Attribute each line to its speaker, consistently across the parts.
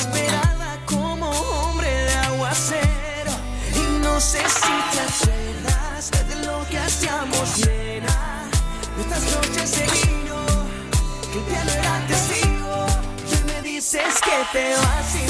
Speaker 1: Esperaba como hombre de aguacero y no sé si te acuerdas de lo que hacíamos, nena. Estas noches se vino, que el piano era testigo. Y me dices que te vas sin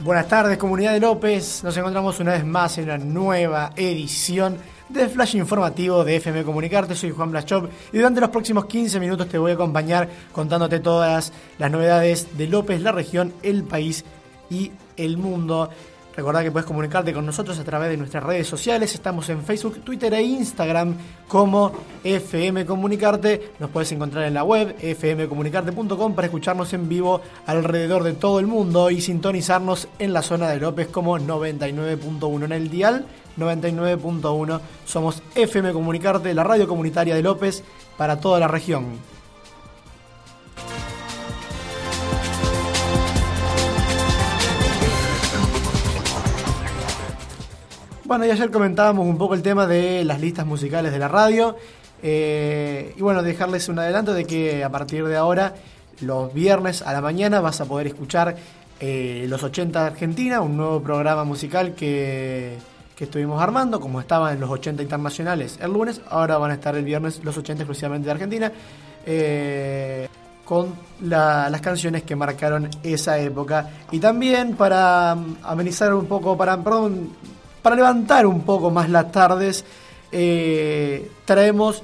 Speaker 2: Buenas tardes, comunidad de López. Nos encontramos una vez más en una nueva edición de Flash Informativo de FM Comunicarte. Soy Juan Blachop y durante los próximos 15 minutos te voy a acompañar contándote todas las novedades de López, la región, el país y el mundo. Recordá que puedes comunicarte con nosotros a través de nuestras redes sociales. Estamos en Facebook, Twitter e Instagram como FM Comunicarte. Nos puedes encontrar en la web fmcomunicarte.com para escucharnos en vivo alrededor de todo el mundo y sintonizarnos en la zona de López como 99.1 en el dial. 99.1 somos FM Comunicarte, la radio comunitaria de López para toda la región. Bueno, y ayer comentábamos un poco el tema de las listas musicales de la radio. Eh, y bueno, dejarles un adelanto de que a partir de ahora, los viernes a la mañana, vas a poder escuchar eh, Los 80 de Argentina, un nuevo programa musical que, que estuvimos armando, como estaba en los 80 internacionales el lunes, ahora van a estar el viernes los 80 exclusivamente de Argentina. eh, con la- las canciones que marcaron esa época. Y también para mm, amenizar un poco, para, perdón, para levantar un poco más las tardes, eh, traemos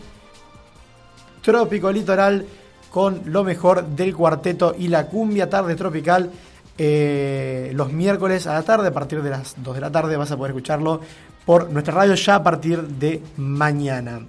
Speaker 2: Trópico Litoral con lo mejor del cuarteto y la cumbia tarde tropical. eh, los miércoles a la tarde, a partir de las 2 de la tarde, vas a poder escucharlo por nuestra radio ya a partir de mañana.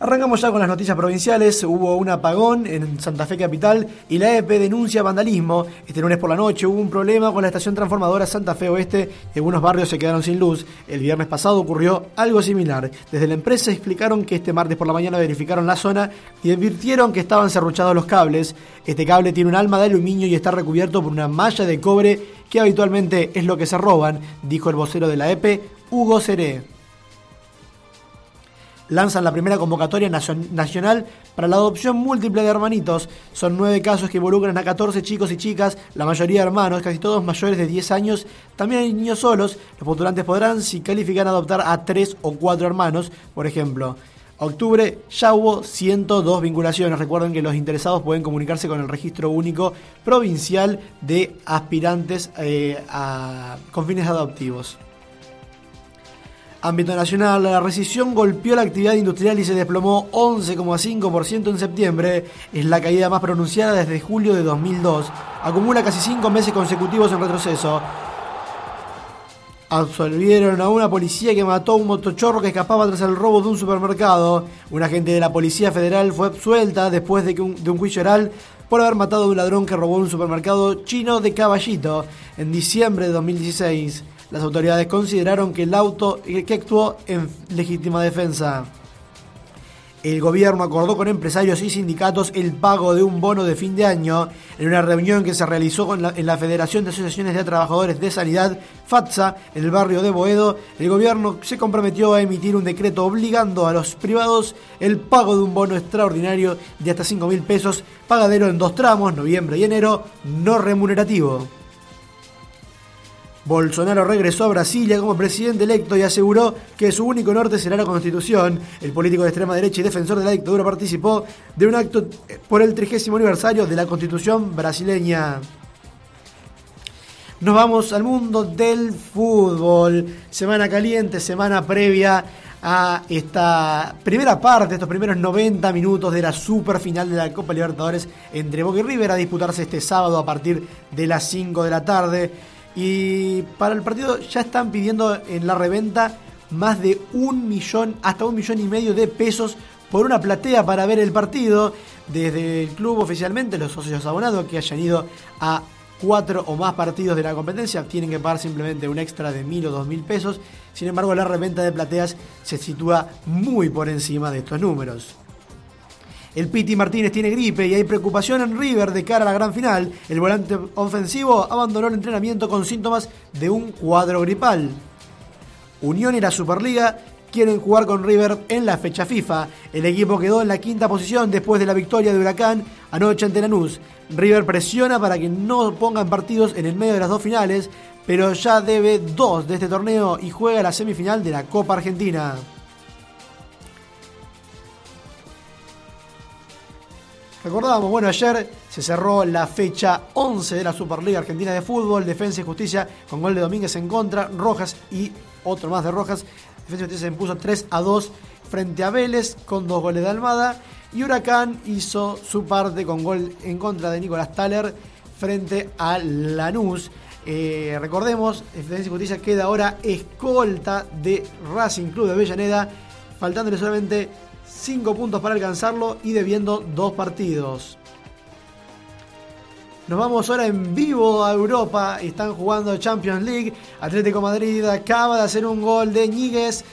Speaker 2: Arrancamos ya con las noticias provinciales. Hubo un apagón en Santa Fe Capital y la EPE denuncia vandalismo. Este lunes por la noche hubo un problema con la estación transformadora Santa Fe Oeste y algunos barrios se quedaron sin luz. El viernes pasado ocurrió algo similar. Desde la empresa explicaron que este martes por la mañana verificaron la zona y advirtieron que estaban serruchados los cables. Este cable tiene un alma de aluminio y está recubierto por una malla de cobre que habitualmente es lo que se roban, dijo el vocero de la EPE, Hugo Seré lanzan la primera convocatoria nacion- nacional para la adopción múltiple de hermanitos. Son nueve casos que involucran a 14 chicos y chicas, la mayoría hermanos, casi todos mayores de 10 años. También hay niños solos. Los postulantes podrán, si califican, adoptar a tres o cuatro hermanos, por ejemplo. Octubre ya hubo 102 vinculaciones. Recuerden que los interesados pueden comunicarse con el registro único provincial de aspirantes eh, a- con fines adoptivos. Ámbito nacional, la recesión golpeó la actividad industrial y se desplomó 11,5% en septiembre. Es la caída más pronunciada desde julio de 2002. Acumula casi cinco meses consecutivos en retroceso. Absolvieron a una policía que mató a un motochorro que escapaba tras el robo de un supermercado. Un agente de la Policía Federal fue absuelta después de, que un, de un juicio oral por haber matado a un ladrón que robó un supermercado chino de Caballito en diciembre de 2016. Las autoridades consideraron que el auto que actuó en legítima defensa. el gobierno acordó con empresarios y sindicatos el pago de un bono de fin de año en una reunión que se realizó en la Federación de Asociaciones de Trabajadores de Sanidad, FATSA, en el barrio de Boedo. El gobierno se comprometió a emitir un decreto obligando a los privados el pago de un bono extraordinario de hasta 5 mil pesos, pagadero en dos tramos, noviembre y enero, no remunerativo. Bolsonaro regresó a Brasilia como presidente electo y aseguró que su único norte será la constitución. El político de extrema derecha y defensor de la dictadura participó de un acto por el trigésimo aniversario de la constitución brasileña. Nos vamos al mundo del fútbol. Semana caliente, semana previa a esta primera parte, estos primeros 90 minutos de la super final de la Copa Libertadores entre Boca y River a disputarse este sábado a partir de las 5 de la tarde. Y para el partido ya están pidiendo en la reventa más de un millón, hasta un millón y medio de pesos por una platea para ver el partido. Desde el club oficialmente, los socios abonados que hayan ido a cuatro o más partidos de la competencia tienen que pagar simplemente un extra de mil o dos mil pesos. Sin embargo, la reventa de plateas se sitúa muy por encima de estos números. El Piti Martínez tiene gripe y hay preocupación en River de cara a la gran final. El volante ofensivo abandonó el entrenamiento con síntomas de un cuadro gripal. Unión y la Superliga quieren jugar con River en la fecha FIFA. El equipo quedó en la quinta posición después de la victoria de Huracán anoche ante Lanús. River presiona para que no pongan partidos en el medio de las dos finales, pero ya debe dos de este torneo y juega la semifinal de la Copa Argentina. Recordábamos, bueno, ayer se cerró la fecha 11 de la Superliga Argentina de Fútbol, Defensa y Justicia con gol de Domínguez en contra, Rojas y otro más de Rojas. Defensa y Justicia se impuso 3 a 2 frente a Vélez con dos goles de Almada y Huracán hizo su parte con gol en contra de Nicolás Thaler frente a Lanús. Eh, recordemos, Defensa y Justicia queda ahora escolta de Racing Club de Avellaneda, faltándole solamente 5 puntos para alcanzarlo y debiendo dos partidos. Nos vamos ahora en vivo a Europa. Están jugando Champions League. Atlético Madrid acaba de hacer un gol de Ñíguez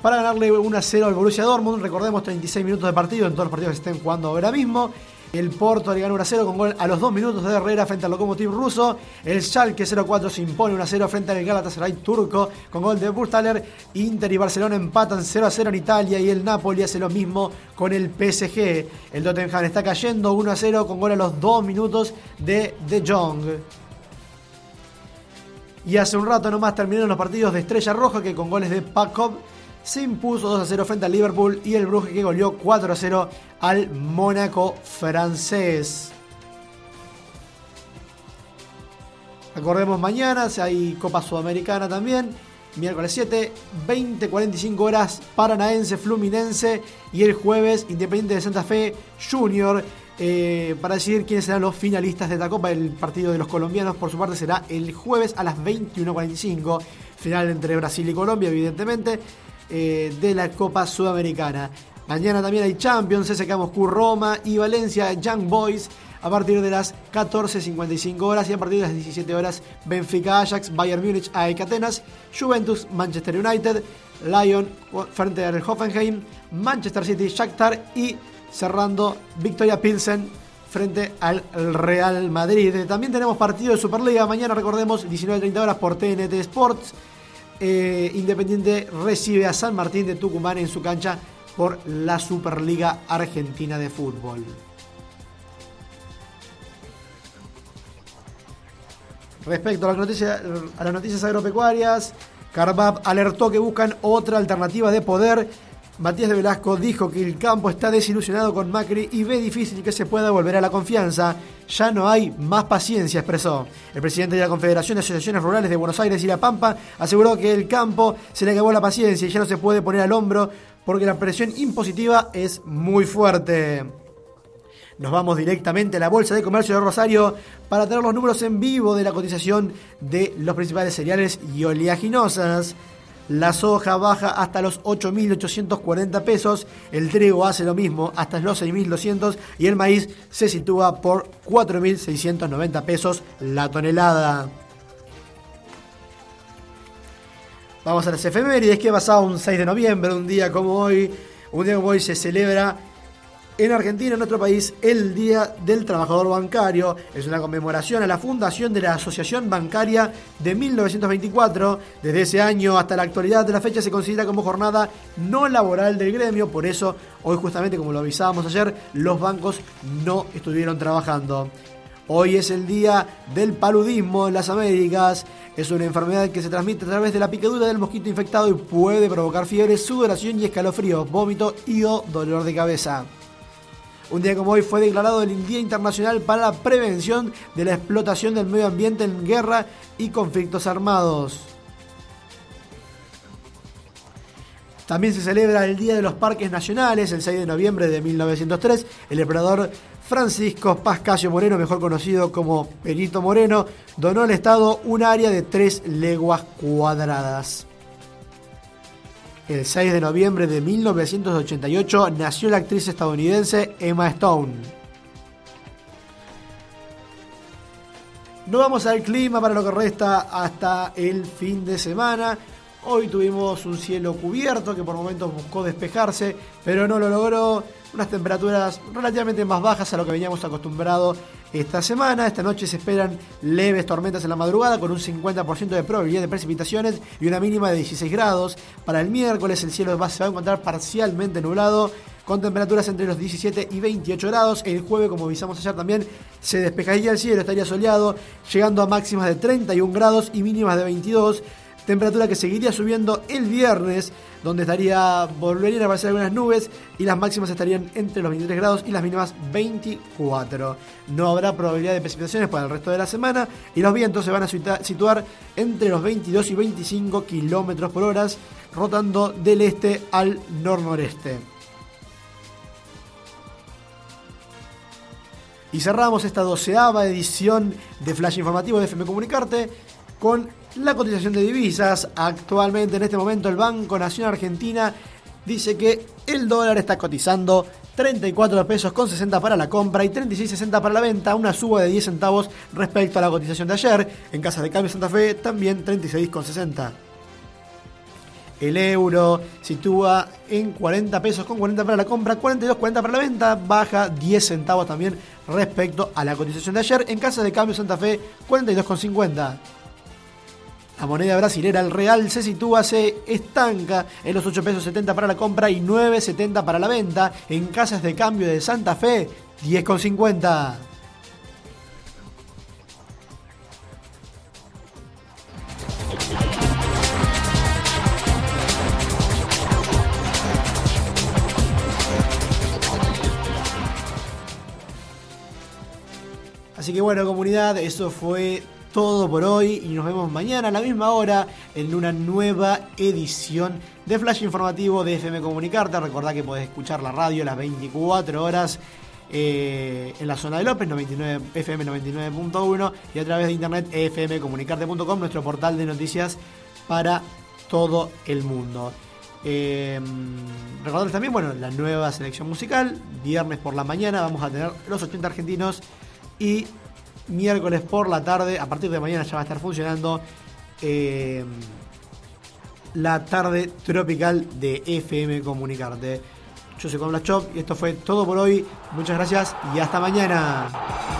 Speaker 2: para ganarle 1 a 0 al Borussia Dortmund. Recordemos 36 minutos de partido en todos los partidos que estén jugando ahora mismo. El Porto le ganó 1 0 con gol a los 2 minutos de Herrera frente al Lokomotiv ruso. El Schalke 0-4 se impone 1 0 frente al Galatasaray turco con gol de Burstaller. Inter y Barcelona empatan 0 0 en Italia y el Napoli hace lo mismo con el PSG. El Tottenham está cayendo 1 0 con gol a los 2 minutos de De Jong. Y hace un rato nomás terminaron los partidos de Estrella Roja que con goles de Pakov se impuso 2 a 0 frente al Liverpool y el Brugge que goleó 4 a 0 al Mónaco francés. Recordemos mañana, si hay Copa Sudamericana también. Miércoles 7, 20-45 horas, Paranaense, Fluminense. Y el jueves, Independiente de Santa Fe, Junior. Eh, para decidir quiénes serán los finalistas de esta Copa. El partido de los colombianos, por su parte, será el jueves a las 21.45. Final entre Brasil y Colombia, evidentemente. Eh, de la Copa Sudamericana. Mañana también hay Champions, SK Moscú, Roma y Valencia, Young Boys a partir de las 14.55 horas y a partir de las 17 horas Benfica Ajax, Bayern Múnich, AEK Atenas, Juventus, Manchester United, Lyon frente al Hoffenheim, Manchester City, Shakhtar y cerrando Victoria Pilsen frente al Real Madrid. También tenemos partido de Superliga mañana, recordemos, 19.30 horas por TNT Sports. Eh, Independiente recibe a San Martín de Tucumán en su cancha por la Superliga Argentina de Fútbol. Respecto a las noticias, a las noticias agropecuarias, Carbab alertó que buscan otra alternativa de poder Matías de Velasco dijo que el campo está desilusionado con Macri y ve difícil que se pueda volver a la confianza. Ya no hay más paciencia, expresó. El presidente de la Confederación de Asociaciones Rurales de Buenos Aires y La Pampa aseguró que el campo se le acabó la paciencia y ya no se puede poner al hombro porque la presión impositiva es muy fuerte. Nos vamos directamente a la Bolsa de Comercio de Rosario para tener los números en vivo de la cotización de los principales cereales y oleaginosas. La soja baja hasta los 8.840 pesos, el trigo hace lo mismo hasta los 6.200 y el maíz se sitúa por 4.690 pesos la tonelada. Vamos a las efemérides que pasado un 6 de noviembre, un día como hoy, Un día como hoy se celebra en Argentina, en nuestro país, el Día del Trabajador Bancario. Es una conmemoración a la fundación de la Asociación Bancaria de 1924. Desde ese año hasta la actualidad de la fecha se considera como jornada no laboral del gremio. Por eso, hoy justamente como lo avisábamos ayer, los bancos no estuvieron trabajando. Hoy es el día del paludismo en las Américas. Es una enfermedad que se transmite a través de la picadura del mosquito infectado y puede provocar fiebre, sudoración y escalofríos, vómito y o dolor de cabeza. Un día como hoy fue declarado el Día Internacional para la Prevención de la Explotación del Medio Ambiente en Guerra y Conflictos Armados. También se celebra el Día de los Parques Nacionales, el 6 de noviembre de 1903. El emperador Francisco Pascasio Moreno, mejor conocido como Perito Moreno, donó al Estado un área de 3 leguas cuadradas. El 6 de noviembre de 1988 nació la actriz estadounidense Emma Stone. No vamos al clima para lo que resta hasta el fin de semana. Hoy tuvimos un cielo cubierto que por momentos buscó despejarse, pero no lo logró. Unas temperaturas relativamente más bajas a lo que veníamos acostumbrados esta semana. Esta noche se esperan leves tormentas en la madrugada con un 50% de probabilidad de precipitaciones y una mínima de 16 grados. Para el miércoles el cielo se va a encontrar parcialmente nublado con temperaturas entre los 17 y 28 grados. El jueves, como avisamos ayer también, se despejaría el cielo, estaría soleado, llegando a máximas de 31 grados y mínimas de 22 temperatura que seguiría subiendo el viernes, donde estaría volverían a aparecer algunas nubes y las máximas estarían entre los 23 grados y las mínimas 24. No habrá probabilidad de precipitaciones para el resto de la semana y los vientos se van a situar entre los 22 y 25 kilómetros por hora, rotando del este al nor-noreste. Y cerramos esta doceava edición de Flash Informativo de FM Comunicarte con la cotización de divisas. Actualmente, en este momento, el Banco Nacional Argentina dice que el dólar está cotizando 34 pesos con 60 para la compra y 36.60 para la venta, una suba de 10 centavos respecto a la cotización de ayer. En Casa de Cambio Santa Fe también 36,60. El euro sitúa en 40 pesos con 40 para la compra, 42,40 para la venta, baja 10 centavos también respecto a la cotización de ayer. En Casa de Cambio Santa Fe 42,50. La moneda brasilera, el real, se sitúa, se estanca en los 8 pesos 70 para la compra y 9,70 para la venta. En casas de cambio de Santa Fe, 10,50. Así que bueno, comunidad, eso fue todo por hoy y nos vemos mañana a la misma hora en una nueva edición de Flash Informativo de FM Comunicarte. Recordá que podés escuchar la radio las 24 horas eh, en la zona de López, 99, FM 99.1 y a través de internet fmcomunicarte.com, nuestro portal de noticias para todo el mundo. Eh, recordarles también, bueno, la nueva selección musical. Viernes por la mañana vamos a tener los 80 argentinos y miércoles por la tarde, a partir de mañana ya va a estar funcionando eh, la tarde tropical de FM Comunicarte. Yo soy Con Chop y esto fue todo por hoy. Muchas gracias y hasta mañana.